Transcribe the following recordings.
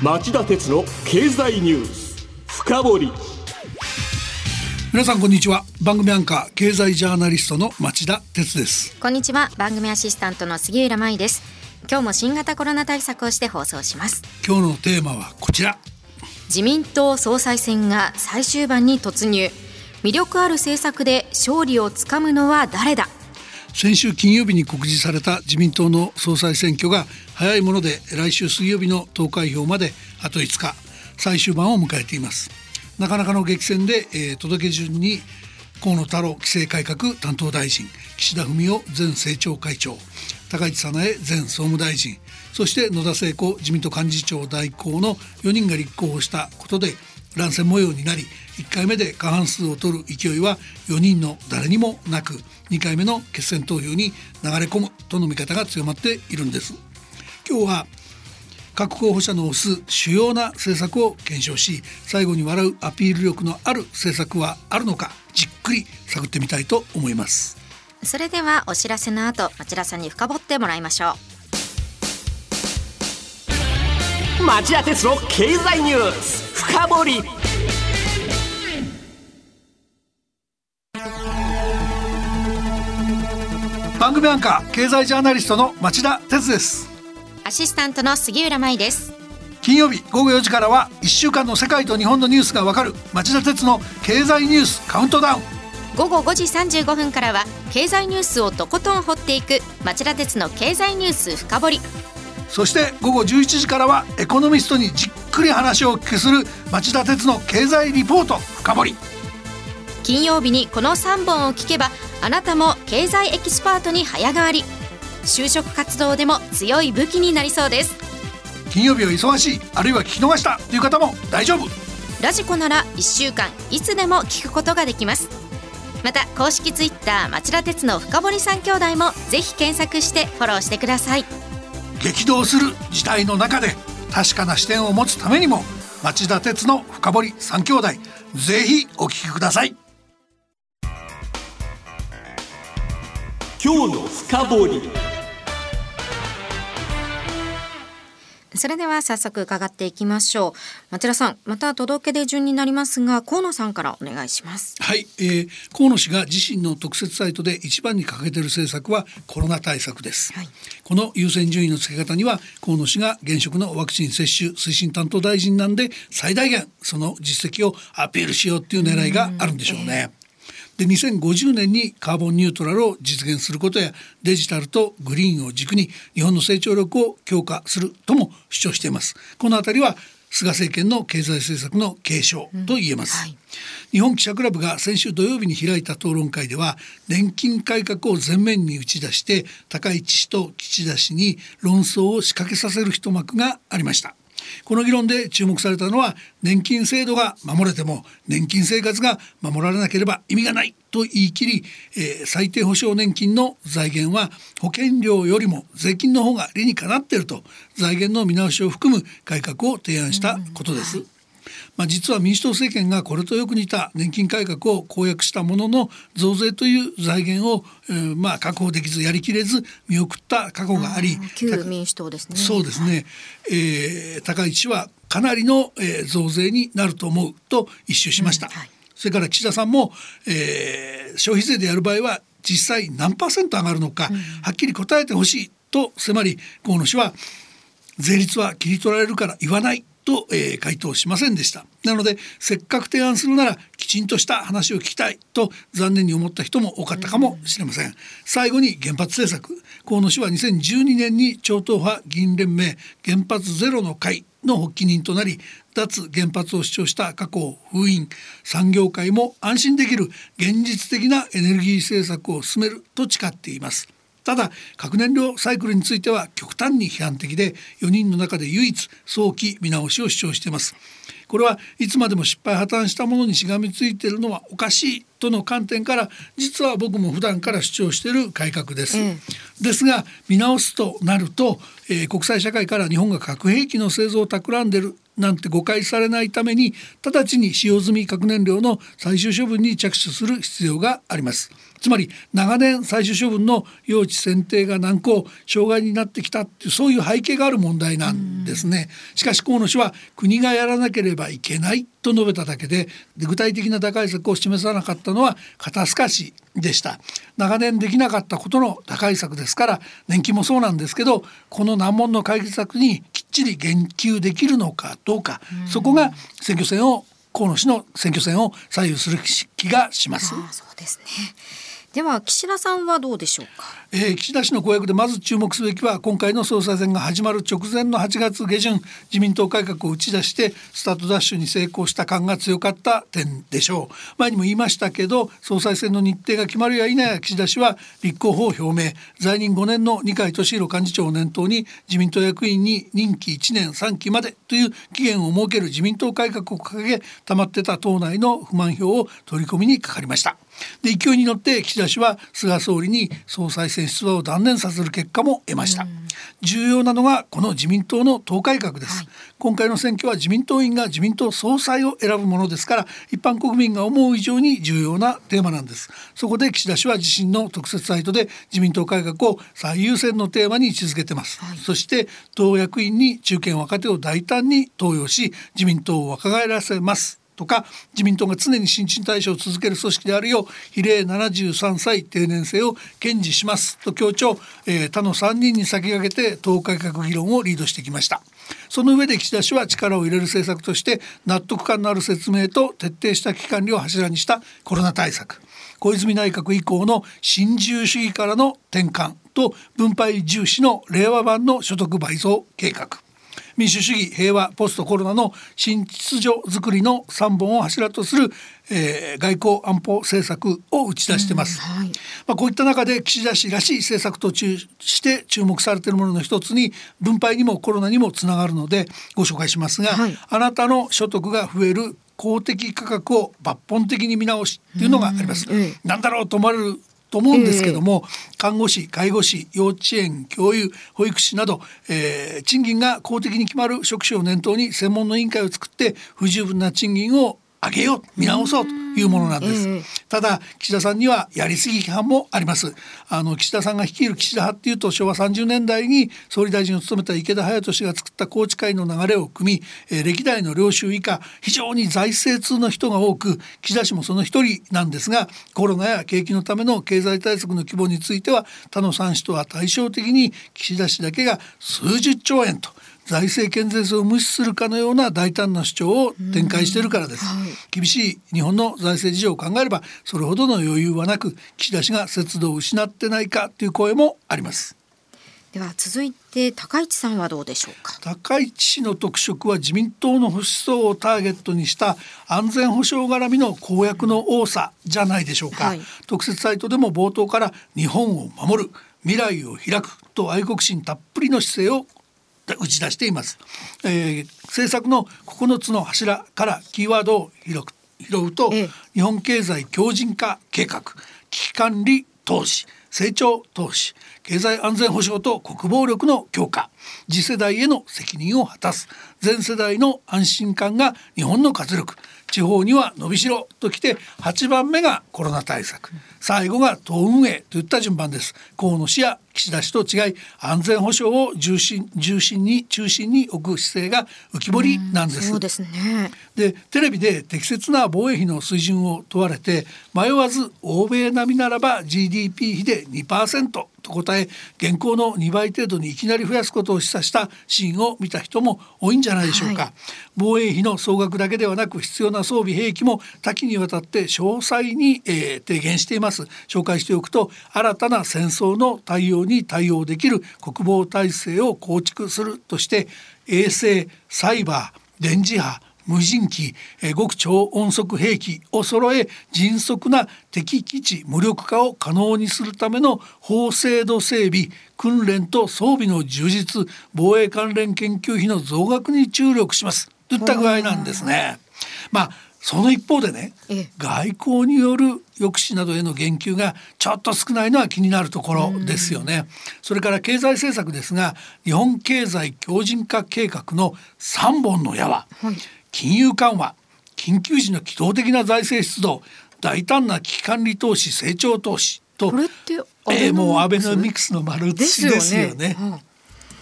町田鉄の経済ニュース。深掘り。皆さんこんにちは。番組アンカー経済ジャーナリストの町田鉄です。こんにちは。番組アシスタントの杉浦舞です。今日も新型コロナ対策をして放送します。今日のテーマはこちら。自民党総裁選が最終盤に突入。魅力ある政策で勝利をつかむのは誰だ？先週金曜日に告示された自民党の総裁選挙が早いもので来週水曜日の投開票まであと5日最終盤を迎えています。なかなかの激戦で、えー、届け順に河野太郎規制改革担当大臣岸田文雄前政調会長高市早苗前総務大臣そして野田聖子自民党幹事長代行の4人が立候補したことで乱戦模様になり1回目で過半数を取る勢いは4人の誰にもなく2回目の決選投票に流れ込むとの見方が強まっているんです。今日は各候補者の推す主要な政策を検証し最後に笑うアピール力のある政策はあるのかじっくり探ってみたいと思います。それではお知らせの後町田さんに深掘ってもらいましょう。町田鉄の経済ニュース深掘番組アンカー経済ジャーナリストの町田鉄です。アシスタントの杉浦舞です。金曜日午後4時からは1週間の世界と日本のニュースがわかる町田鉄の経済ニュースカウントダウン。午後5時35分からは経済ニュースをとことん掘っていく町田鉄の経済ニュース深掘り。そして午後11時からはエコノミストにじっくり話をお聞きする町田鉄の経済リポート深掘り。金曜日にこの3本を聞けばあなたも経済エキスパートに早変わり。就職活動でも強い武器になりそうです。金曜日は忙しいあるいは聞き逃したという方も大丈夫。ラジコなら1週間いつでも聞くことができます。また公式ツイッター町田鉄の深堀三兄弟もぜひ検索してフォローしてください。激動する時代の中で確かな視点を持つためにも町田鉄の深堀三兄弟ぜひお聞きください今日の深掘り。それでは早速伺っていきましょう。町田さんまた届け出順になりますが河野さんからお願いします。はい、えー、河野氏が自身の特設サイトで一番に掲げている政策はコロナ対策です、はい、この優先順位の付け方には河野氏が現職のワクチン接種推進担当大臣なんで最大限その実績をアピールしようっていう狙いがあるんでしょうね、で2050年にカーボンニュートラルを実現することやデジタルとグリーンを軸に日本の成長力を強化するとも主張しています。このあたりは菅政権の経済政策の継承と言えます、うんはい、日本記者クラブが先週土曜日に開いた討論会では年金改革を前面に打ち出して高市氏と岸田氏に論争を仕掛けさせる一幕がありました。この議論で注目されたのは年金制度が守れても年金生活が守られなければ意味がないと言い切り、えー、最低保障年金の財源は保険料よりも税金の方が理にかなっていると財源の見直しを含む改革を提案したことです。うんまあ、実は民主党政権がこれとよく似た年金改革を公約したものの増税という財源を、えー、まあ確保できずやりきれず見送った過去があり旧民主党ですね。そうですね、えー、高市氏はかなりの、えー、増税になると思うと一周しました、うんはい、それから岸田さんも、えー、消費税でやる場合は実際何パーセント上がるのか、うん、はっきり答えてほしいと迫り河野氏は税率は切り取られるから言わないと、えー、回答しませんでした。なのでせっかく提案するならきちんとした話を聞きたいと残念に思った人も多かったかもしれません。最後に原発政策。河野氏は2012年に超党派議員連盟。原発ゼロの会の発起人となり脱原発を主張した過去を封印。産業界も安心できる現実的なエネルギー政策を進めると誓っています。ただ核燃料サイクルについては極端に批判的で4人の中で唯一早期見直しを主張しています。これはいつまでも失敗破綻したものにしがみついているのはおかしいとの観点から実は僕も普段から主張している改革です、うん、ですが見直すとなると、えー、国際社会から日本が核兵器の製造を企んでいるなんて誤解されないために直ちに使用済み核燃料の最終処分に着手する必要があります。つまり長年最終処分の用地選定が難航障害になってきたっていうそういう背景がある問題なんですね。しかし河野氏は国がやらなければいけないと述べただけで具体的な打開策を示さなかったのは肩透かしでした。長年できなかったことの打開策ですから年金もそうなんですけどこの難問の解決策にきっちり言及できるのかどうかそこが選挙戦を河野氏の選挙戦を左右する気がします。そうですねでは岸田さんはどうでしょうか、えー、岸田氏の公約でまず注目すべきは今回の総裁選が始まる直前の8月下旬自民党改革を打ち出してスタートダッシュに成功した感が強かった点でしょう。前にも言いましたけど総裁選の日程が決まるや否や岸田氏は立候補を表明。在任5年の二階俊博幹事長を念頭に自民党役員に任期1年3期までという期限を設ける自民党改革を掲げ溜まってた党内の不満票を取り込みにかかりました。で勢いに乗って岸田氏は菅総理に総裁選出馬を断念させる結果も得ました、重要なのがこの自民党の党改革です、はい、今回の選挙は自民党員が自民党総裁を選ぶものですから一般国民が思う以上に重要なテーマなんです。そこで岸田氏は自身の特設サイトで自民党改革を最優先のテーマに位置づけてます、はい、そして党役員に中堅若手を大胆に登用し自民党を若返らせますとか自民党が常に新陳代謝を続ける組織であるよう比例73歳定年制を堅持しますと強調、えー、他の3人に先駆けて党改革議論をリードしてきました。その上で岸田氏は力を入れる政策として納得感のある説明と徹底した危機管理を柱にしたコロナ対策。小泉内閣以降の新自由主義からの転換と分配重視の令和版の所得倍増計画。民主主義平和ポストコロナの新秩序づくりの3本を柱とする、えー、外交安保政策を打ち出してます、うんはい、まあ、こういった中で岸田氏らしい政策として注目されているものの一つに分配にもコロナにもつながるのでご紹介しますが、はい、あなたの所得が増える公的価格を抜本的に見直しっていうのがあります。うん、なんだろうと思われると思うんですけども、えー、看護師介護士幼稚園教諭保育士など、えー、賃金が公的に決まる職種を念頭に専門の委員会を作って不十分な賃金を上げよう見直そうというものなんです、えー、ただ岸田さんにはやりすぎ批判もあります。あの岸田さんが率いる岸田派っていうと昭和30年代に総理大臣を務めた池田隼人氏が作った宏池会の流れを組み、えー、歴代の領袖以下非常に財政通の人が多く岸田氏もその一人なんですがコロナや景気のための経済対策の規模については他の3氏とは対照的に岸田氏だけが数十兆円と財政健全性を無視するかのような大胆な主張を展開しているからです、はい、厳しい日本の財政事情を考えればそれほどの余裕はなく岸田氏が節度を失ってないかという声もあります。では続いて高市さんはどうでしょうか？高市氏の特色は自民党の保守層をターゲットにした安全保障絡みの公約の多さじゃないでしょうか、はい、特設サイトでも冒頭から日本を守る未来を開くと愛国心たっぷりの姿勢を打ち出しています、えー、政策の9つの柱からキーワードを拾うと、ええ、日本経済強靭化計画危機管理投資成長投資経済安全保障と国防力の強化次世代への責任を果たす全世代の安心感が日本の活力地方には伸びしろときて8番目がコロナ対策最後が党運営といった順番です河野氏や岸田氏と違い安全保障を重心重心に中心に置く姿勢が浮き彫りなんです。そうですね。でテレビで適切な防衛費の水準を問われて迷わず欧米並みならば GDP 比で2%と答え現行の2倍程度にいきなり増やすことを示唆したシーンを見た人も多いんじゃないでしょうか、はい、防衛費の総額だけではなく必要な装備兵器も多岐にわたって詳細に、えー、提言しています。紹介しておくと新たな戦争の対応に対応できる国防体制を構築するとして衛星サイバー電磁波無人機、え極超音速兵器を揃え迅速な敵基地無力化を可能にするための法制度整備訓練と装備の充実防衛関連研究費の増額に注力しますといった具合なんですね。まあその一方でねええ外交による抑止などへの言及がちょっと少ないのは気になるところですよね。それから経済政策ですが日本経済強靭化計画の3本の矢は、はい金融緩和緊急時の機動的な財政出動大胆な危機管理投資成長投資とこれってえーもうアベノミククスの丸写ですよね。しですよね。は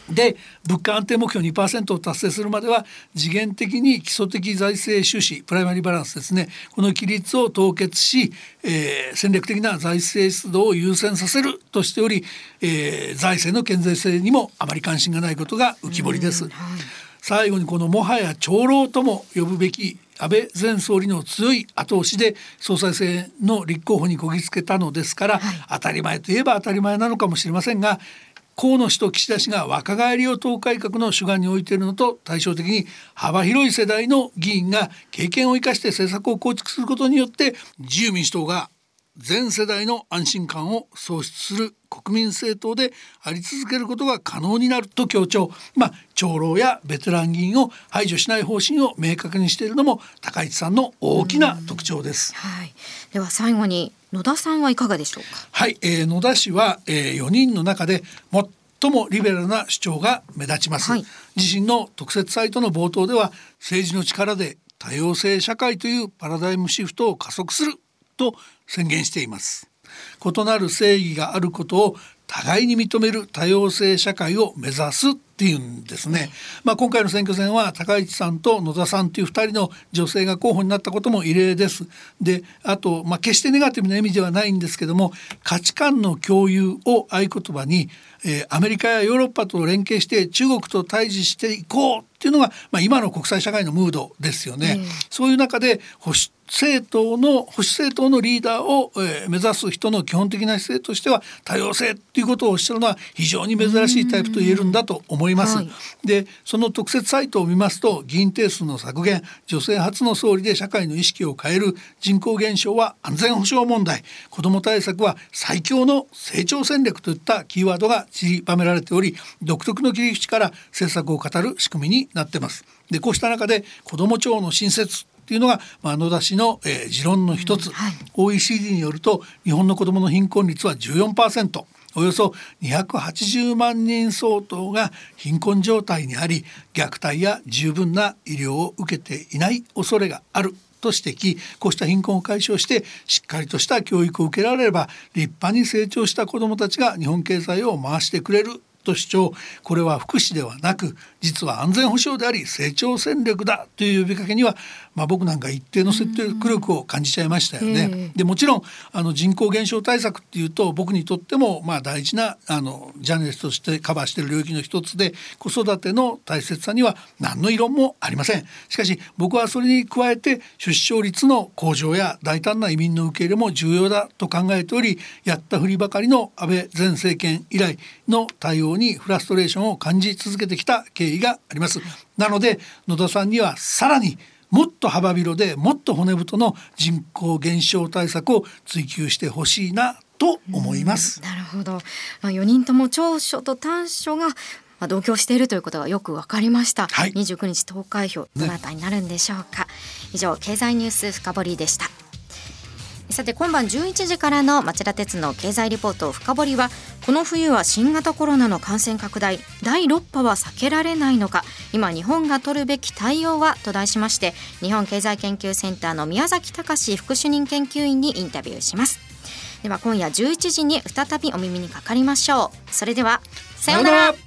い。で物価安定目標2%を達成するまでは次元的に基礎的財政収支プライマリーバランスですね。この規律を凍結し、えー戦略的な財政出動を優先させるとしており、えー財政の健全性にもあまり関心がないことが浮き彫りです。最後にこのもはや長老とも呼ぶべき安倍前総理の強い後押しで総裁選の立候補にこぎつけたのですから、当たり前といえば当たり前なのかもしれませんが河野氏と岸田氏が若返りを党改革の主眼に置いているのと対照的に幅広い世代の議員が経験を生かして政策を構築することによって自由民主党が全世代の安心感を創出する国民政党であり続けることが可能になると強調。まあ長老やベテラン議員を排除しない方針を明確にしているのも高市さんの大きな特徴です。はい、では最後に野田さんはいかがでしょうか？はい、えー野田氏は、えー、4人の中で最もリベラルな主張が目立ちます、はい。自身の特設サイトの冒頭では政治の力で多様性社会というパラダイムシフトを加速すると宣言しています。異なる正義があることを互いに認める多様性社会を目指すっていうんですね。まあ今回の選挙戦は高市さんと野田さんという2人の女性が候補になったことも異例です。で、あとまあ決してネガティブな意味ではないんですけども価値観の共有を合言葉に、えーアメリカやヨーロッパと連携して中国と対峙していこうっていうのが、まあ、今の国際社会のムードですよね。そういう中で保守政党の保守政党のリーダーを、えー目指す人の基本的な姿勢としては多様性っていうことをおっしゃるのは非常に珍しいタイプと言えるんだと思います。はい。でその特設サイトを見ますと議員定数の削減女性初の総理で社会の意識を変える人口減少は安全保障問題。子ども対策は最強の成長戦略といったキーワードが散りばめられており独特の切り口から政策を語る仕組みになってます。でこうした中で子ども庁の新設っていうのが、まあ、野田氏の、えー持論の一つ、はい。OECD によると日本の子どもの貧困率は14%およそ280万人相当が貧困状態にあり虐待や十分な医療を受けていない恐れがあると指摘。こうした貧困を解消してしっかりとした教育を受けられれば立派に成長した子どもたちが日本経済を回してくれると主張これは福祉ではなく実は安全保障であり成長戦略だという呼びかけには、まあ、僕なんか一定の説得力を感じちゃいましたよね。でもちろんあの人口減少対策っていうと僕にとってもまあ大事なあのジャーナリストとしてカバーしている領域の一つで子育ての大切さには何の異論もありません。しかし僕はそれに加えて出生率の向上や大胆な移民の受け入れも重要だと考えておりやったふりばかりの安倍前政権以来の対応にフラストレーションを感じ続けてきた経緯があります。なので野田さんにはさらにもっと幅広でもっと骨太の人口減少対策を追求してほしいなと思います。なるほど、まあ、4人とも長所と短所がまあ同居しているということがよく分かりました、はい。29日投開票どなたになるんでしょうか、以上経済ニュース深掘りでしたさて今晩11時からの町田鉄の経済リポート深掘りはこの冬は新型コロナの感染拡大第6波は避けられないのか。今日本が取るべき対応はと題しまして日本経済研究センターの宮崎隆副主任研究員にインタビューします。では今夜11時に再びお耳にかかりましょう。それではさようなら。